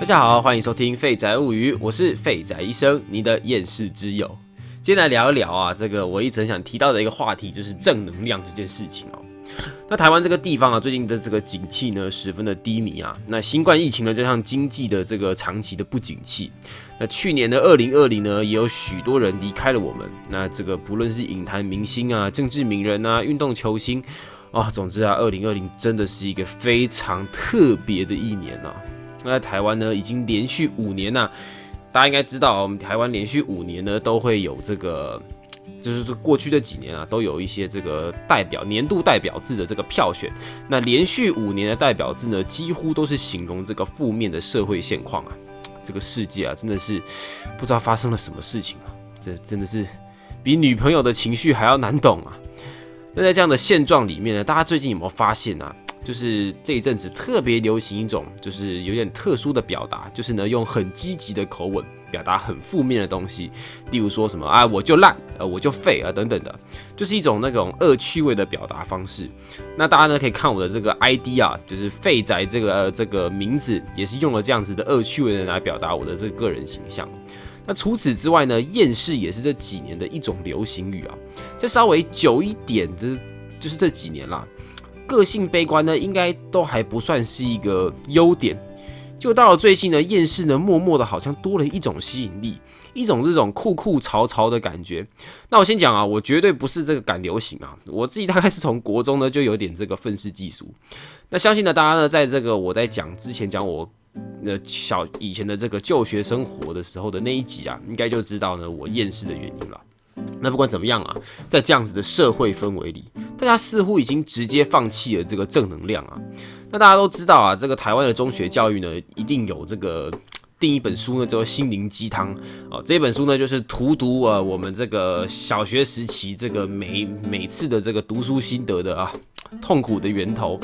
大家好，欢迎收听《废宅物语》，我是废宅医生，你的厌世之友。今天来聊一聊啊，这个我一直想提到的一个话题，就是正能量这件事情哦。那台湾这个地方啊，最近的这个景气呢，十分的低迷啊。那新冠疫情呢，加上经济的这个长期的不景气，那去年的二零二零呢，也有许多人离开了我们。那这个不论是影坛明星啊、政治名人啊、运动球星啊，总之啊，二零二零真的是一个非常特别的一年呐。那在台湾呢，已经连续五年呐，大家应该知道，我们台湾连续五年呢都会有这个，就是这过去这几年啊，都有一些这个代表年度代表字的这个票选。那连续五年的代表字呢，几乎都是形容这个负面的社会现况啊。这个世界啊，真的是不知道发生了什么事情啊，这真的是比女朋友的情绪还要难懂啊。那在这样的现状里面呢，大家最近有没有发现啊？就是这一阵子特别流行一种，就是有点特殊的表达，就是呢用很积极的口吻表达很负面的东西，例如说什么啊我就烂，呃我就废啊等等的，就是一种那种恶趣味的表达方式。那大家呢可以看我的这个 ID 啊，就是废宅这个这个名字，也是用了这样子的恶趣味的来表达我的这个个人形象。那除此之外呢，厌世也是这几年的一种流行语啊。再稍微久一点，这就是这几年啦。个性悲观呢，应该都还不算是一个优点。就到了最近呢，厌世呢，默默的好像多了一种吸引力，一种这种酷酷潮潮的感觉。那我先讲啊，我绝对不是这个赶流行啊，我自己大概是从国中呢就有点这个愤世嫉俗。那相信呢，大家呢，在这个我在讲之前讲我那小以前的这个就学生活的时候的那一集啊，应该就知道呢我厌世的原因了。那不管怎么样啊，在这样子的社会氛围里，他似乎已经直接放弃了这个正能量啊。那大家都知道啊，这个台湾的中学教育呢，一定有这个定一本书呢，叫做心灵鸡汤啊。这本书呢，就是荼毒啊我们这个小学时期这个每每次的这个读书心得的啊痛苦的源头。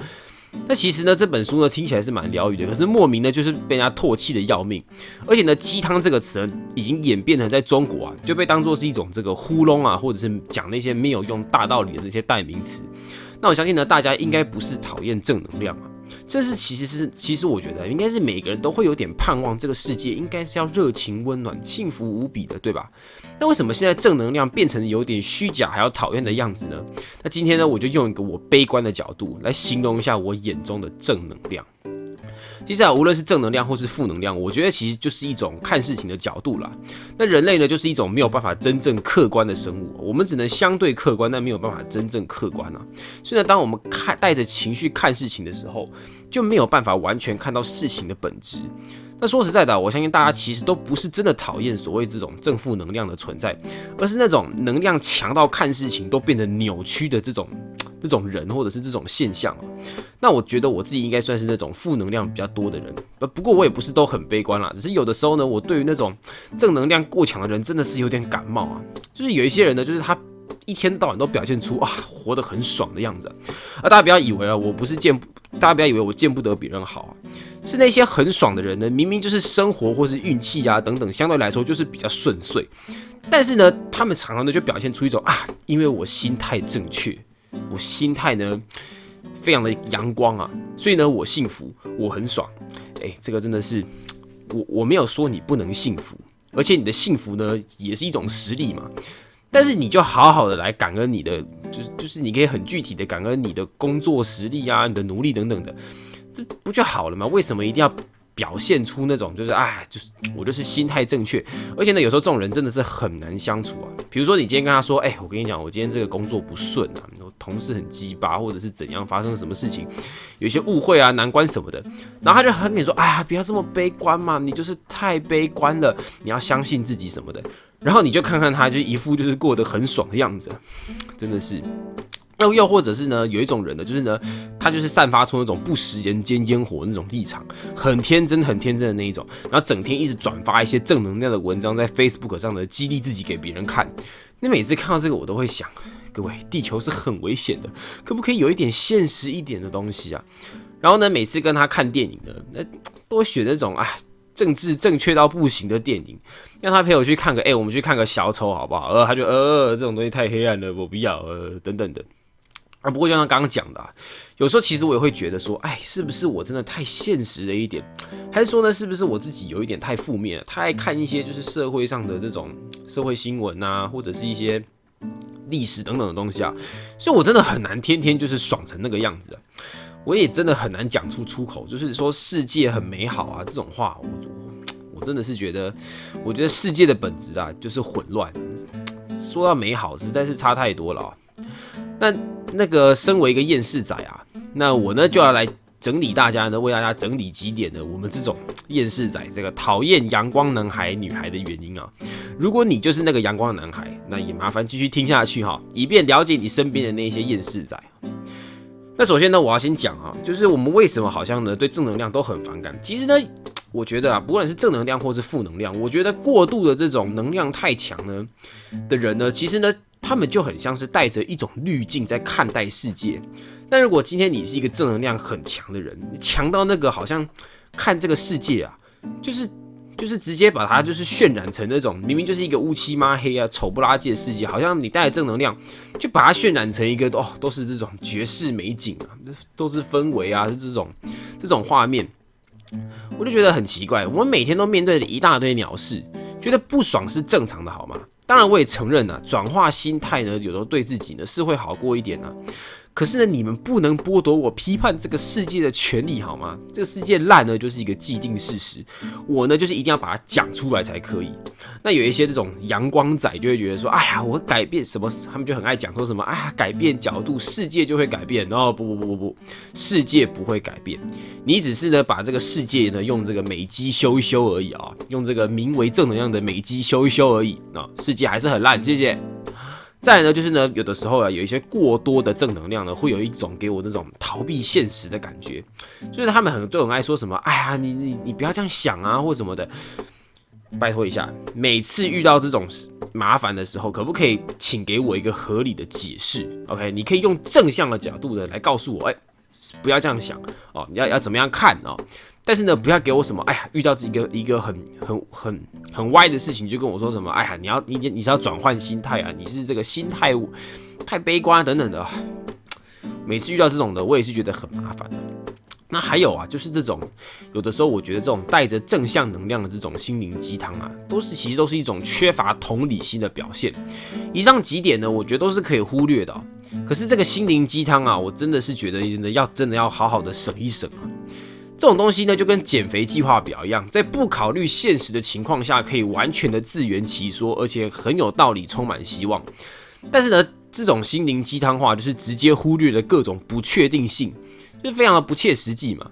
那其实呢，这本书呢听起来是蛮疗愈的，可是莫名呢就是被人家唾弃的要命，而且呢，鸡汤这个词呢已经演变成在中国啊就被当做是一种这个糊弄啊，或者是讲那些没有用大道理的那些代名词。那我相信呢，大家应该不是讨厌正能量啊。这是其实是其实我觉得应该是每个人都会有点盼望，这个世界应该是要热情温暖、幸福无比的，对吧？那为什么现在正能量变成有点虚假还要讨厌的样子呢？那今天呢，我就用一个我悲观的角度来形容一下我眼中的正能量。接下来，无论是正能量或是负能量，我觉得其实就是一种看事情的角度啦。那人类呢，就是一种没有办法真正客观的生物，我们只能相对客观，但没有办法真正客观啊。所以呢，当我们看带着情绪看事情的时候，就没有办法完全看到事情的本质。那说实在的，我相信大家其实都不是真的讨厌所谓这种正负能量的存在，而是那种能量强到看事情都变得扭曲的这种这种人，或者是这种现象。那我觉得我自己应该算是那种负能量比较多的人，不不过我也不是都很悲观啦，只是有的时候呢，我对于那种正能量过强的人真的是有点感冒啊。就是有一些人呢，就是他一天到晚都表现出啊活得很爽的样子啊，大家不要以为啊，我不是见，大家不要以为我见不得别人好啊。是那些很爽的人呢，明明就是生活或是运气啊等等，相对来说就是比较顺遂，但是呢，他们常常呢就表现出一种啊，因为我心态正确，我心态呢非常的阳光啊，所以呢我幸福，我很爽。哎，这个真的是我我没有说你不能幸福，而且你的幸福呢也是一种实力嘛，但是你就好好的来感恩你的，就是就是你可以很具体的感恩你的工作实力啊，你的努力等等的。这不就好了吗？为什么一定要表现出那种就是哎，就是我就是心态正确？而且呢，有时候这种人真的是很难相处啊。比如说你今天跟他说，哎，我跟你讲，我今天这个工作不顺啊，我同事很鸡巴，或者是怎样发生了什么事情，有一些误会啊、难关什么的，然后他就和你说，哎呀，不要这么悲观嘛，你就是太悲观了，你要相信自己什么的。然后你就看看他，就一副就是过得很爽的样子，真的是。又又或者是呢，有一种人呢，就是呢，他就是散发出那种不食人间烟火那种立场，很天真、很天真的那一种，然后整天一直转发一些正能量的文章在 Facebook 上呢，激励自己给别人看。那每次看到这个，我都会想，各位，地球是很危险的，可不可以有一点现实一点的东西啊？然后呢，每次跟他看电影呢，那都选那种啊，政治正确到不行的电影，让他陪我去看个，哎，我们去看个小丑好不好？呃，他就呃，这种东西太黑暗了，我不要，呃，等等的。啊，不过就像刚刚讲的，有时候其实我也会觉得说，哎，是不是我真的太现实了一点？还是说呢，是不是我自己有一点太负面了？太爱看一些就是社会上的这种社会新闻啊，或者是一些历史等等的东西啊？所以我真的很难天天就是爽成那个样子啊。我也真的很难讲出出口，就是说世界很美好啊这种话，我我真的是觉得，我觉得世界的本质啊就是混乱。说到美好，实在是差太多了啊。那那个身为一个厌世仔啊，那我呢就要来整理大家呢，为大家整理几点呢，我们这种厌世仔这个讨厌阳光男孩女孩的原因啊。如果你就是那个阳光男孩，那也麻烦继续听下去哈，以便了解你身边的那些厌世仔。那首先呢，我要先讲啊，就是我们为什么好像呢对正能量都很反感？其实呢，我觉得啊，不管是正能量或是负能量，我觉得过度的这种能量太强呢的人呢，其实呢。他们就很像是带着一种滤镜在看待世界。但如果今天你是一个正能量很强的人，强到那个好像看这个世界啊，就是就是直接把它就是渲染成那种明明就是一个乌漆抹黑啊、丑不拉几的世界，好像你带着正能量，就把它渲染成一个哦，都是这种绝世美景啊，都是氛围啊，是这种这种画面，我就觉得很奇怪。我们每天都面对着一大堆鸟事，觉得不爽是正常的，好吗？当然，我也承认啊，转化心态呢，有时候对自己呢是会好过一点呢。可是呢，你们不能剥夺我批判这个世界的权利，好吗？这个世界烂呢，就是一个既定事实。我呢，就是一定要把它讲出来才可以。那有一些这种阳光仔就会觉得说，哎呀，我改变什么？他们就很爱讲说什么，哎呀，改变角度，世界就会改变。然后不不不不不，世界不会改变，你只是呢把这个世界呢用这个美肌修一修而已啊，用这个名为正能量的美肌修一修而已啊，世界还是很烂。谢谢。再呢，就是呢，有的时候啊，有一些过多的正能量呢，会有一种给我那种逃避现实的感觉。就是他们很就很爱说什么，哎呀，你你你不要这样想啊，或什么的。拜托一下，每次遇到这种麻烦的时候，可不可以请给我一个合理的解释？OK，你可以用正向的角度的来告诉我，哎，不要这样想哦，你要要怎么样看哦？但是呢，不要给我什么，哎呀，遇到一个一个很很很很歪的事情，就跟我说什么，哎呀，你要你你是要转换心态啊，你是这个心态太悲观等等的。每次遇到这种的，我也是觉得很麻烦。那还有啊，就是这种有的时候，我觉得这种带着正向能量的这种心灵鸡汤啊，都是其实都是一种缺乏同理心的表现。以上几点呢，我觉得都是可以忽略的。可是这个心灵鸡汤啊，我真的是觉得真的要真的要好好的省一省啊。这种东西呢，就跟减肥计划表一样，在不考虑现实的情况下，可以完全的自圆其说，而且很有道理，充满希望。但是呢，这种心灵鸡汤话就是直接忽略了各种不确定性，就非常的不切实际嘛。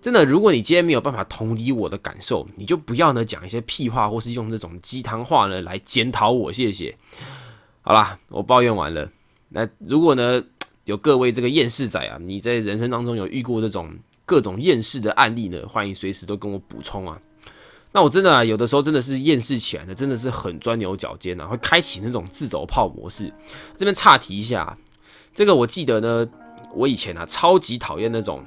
真的，如果你今天没有办法同理我的感受，你就不要呢讲一些屁话，或是用这种鸡汤话呢来检讨我。谢谢。好啦，我抱怨完了。那如果呢有各位这个厌世仔啊，你在人生当中有遇过这种？各种厌世的案例呢，欢迎随时都跟我补充啊。那我真的，有的时候真的是厌世起来的，真的是很钻牛角尖啊，会开启那种自走炮模式。这边岔题一下，这个我记得呢，我以前啊超级讨厌那种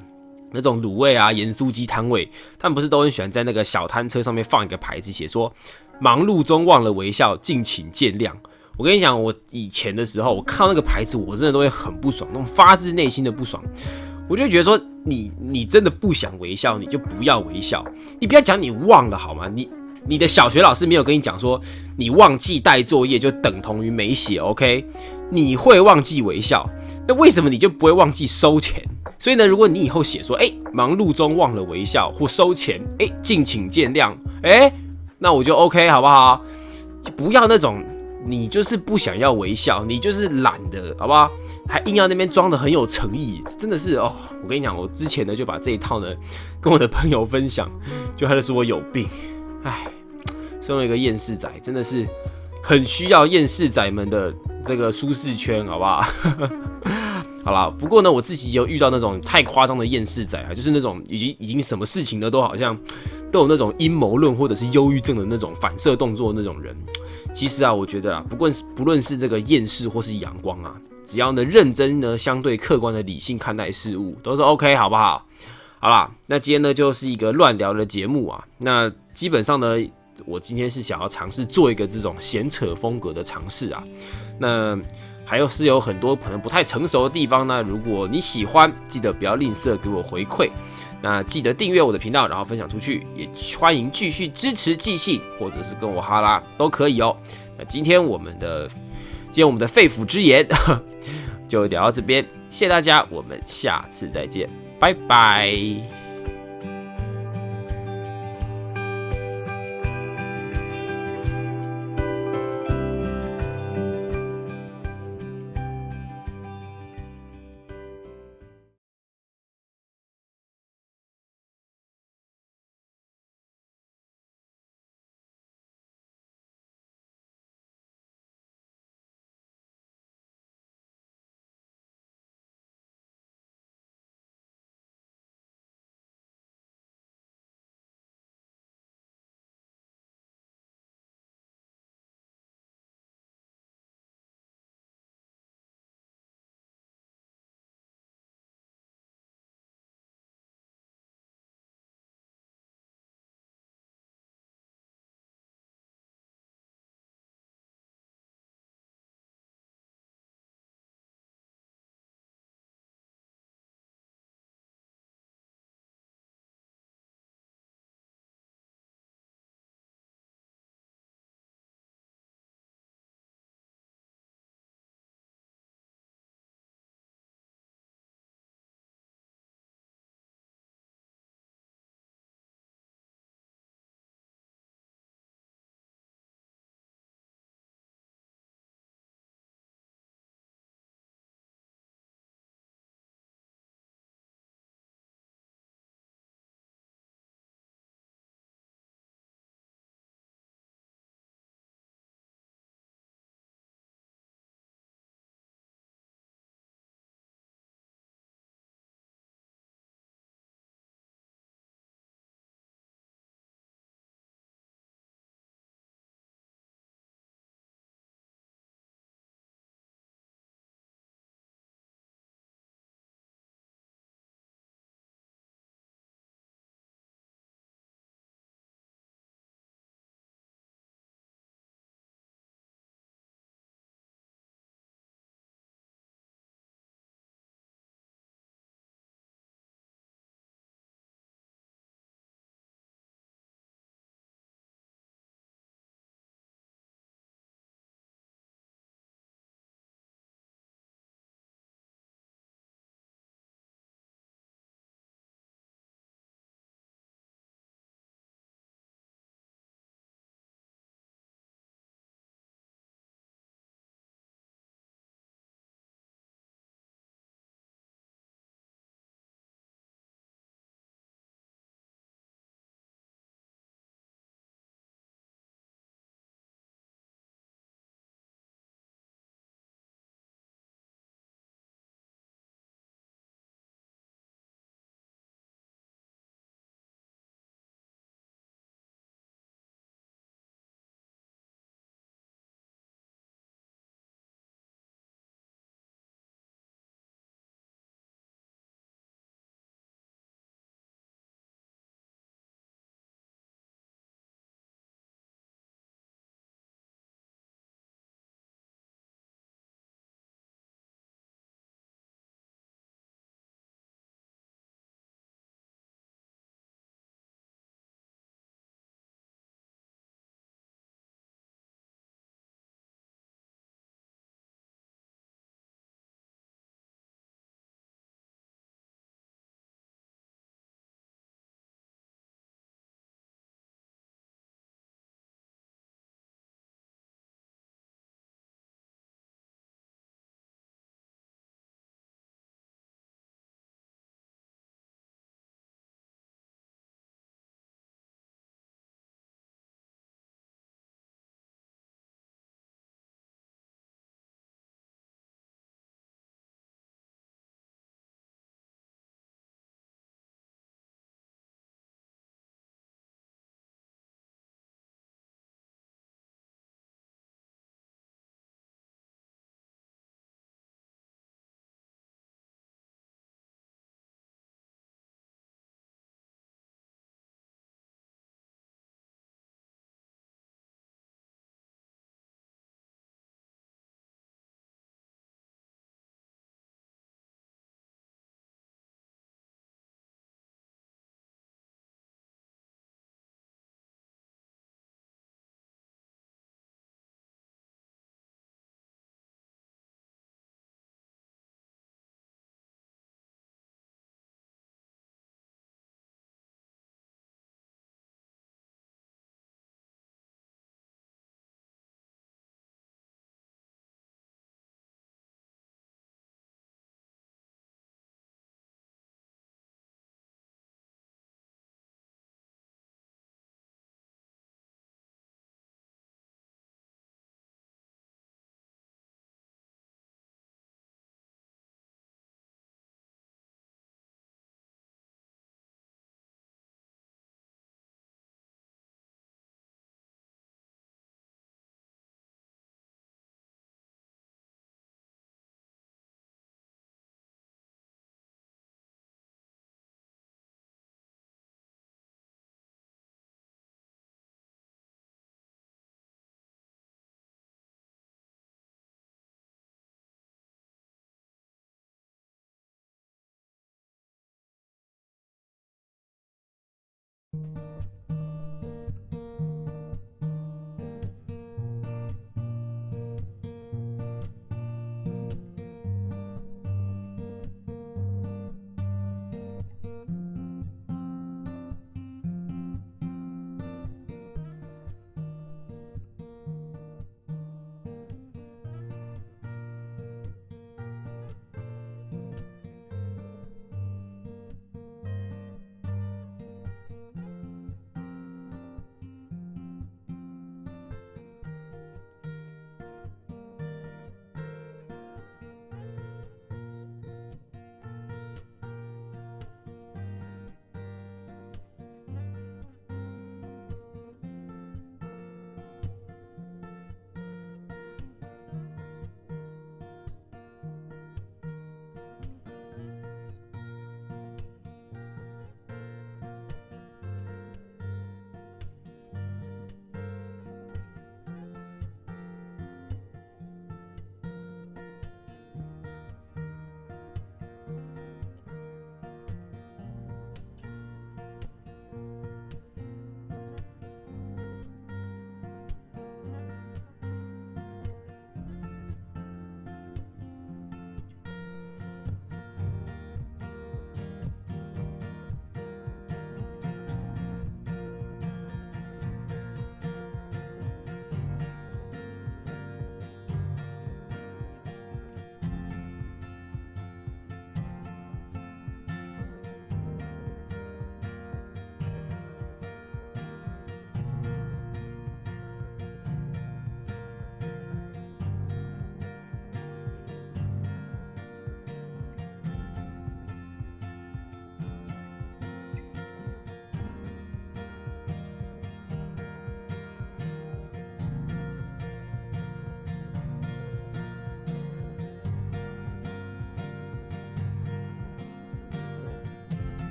那种卤味啊、盐酥鸡摊位，他们不是都很喜欢在那个小摊车上面放一个牌子，写说忙碌中忘了微笑，敬请见谅。我跟你讲，我以前的时候，我看到那个牌子，我真的都会很不爽，那种发自内心的不爽。我就觉得说，你你真的不想微笑，你就不要微笑。你不要讲你忘了好吗？你你的小学老师没有跟你讲说，你忘记带作业就等同于没写，OK？你会忘记微笑，那为什么你就不会忘记收钱？所以呢，如果你以后写说，哎，忙碌中忘了微笑或收钱，哎，敬请见谅，哎，那我就 OK 好不好？不要那种。你就是不想要微笑，你就是懒的，好不好？还硬要那边装的很有诚意，真的是哦。我跟你讲，我之前呢就把这一套呢跟我的朋友分享，就他就说我有病。哎，身为一个厌世仔，真的是很需要厌世仔们的这个舒适圈，好不好？好啦，不过呢，我自己有遇到那种太夸张的厌世仔啊，就是那种已经已经什么事情呢都好像都有那种阴谋论或者是忧郁症的那种反射动作那种人。其实啊，我觉得啊，不论是不论是这个厌世或是阳光啊，只要呢认真呢，相对客观的理性看待事物，都是 OK，好不好？好啦，那今天呢就是一个乱聊的节目啊。那基本上呢，我今天是想要尝试做一个这种闲扯风格的尝试啊。那还有是有很多可能不太成熟的地方呢。如果你喜欢，记得不要吝啬给我回馈。那记得订阅我的频道，然后分享出去，也欢迎继续支持寄信，或者是跟我哈拉都可以哦。那今天我们的今天我们的肺腑之言 就聊到这边，谢谢大家，我们下次再见，拜拜。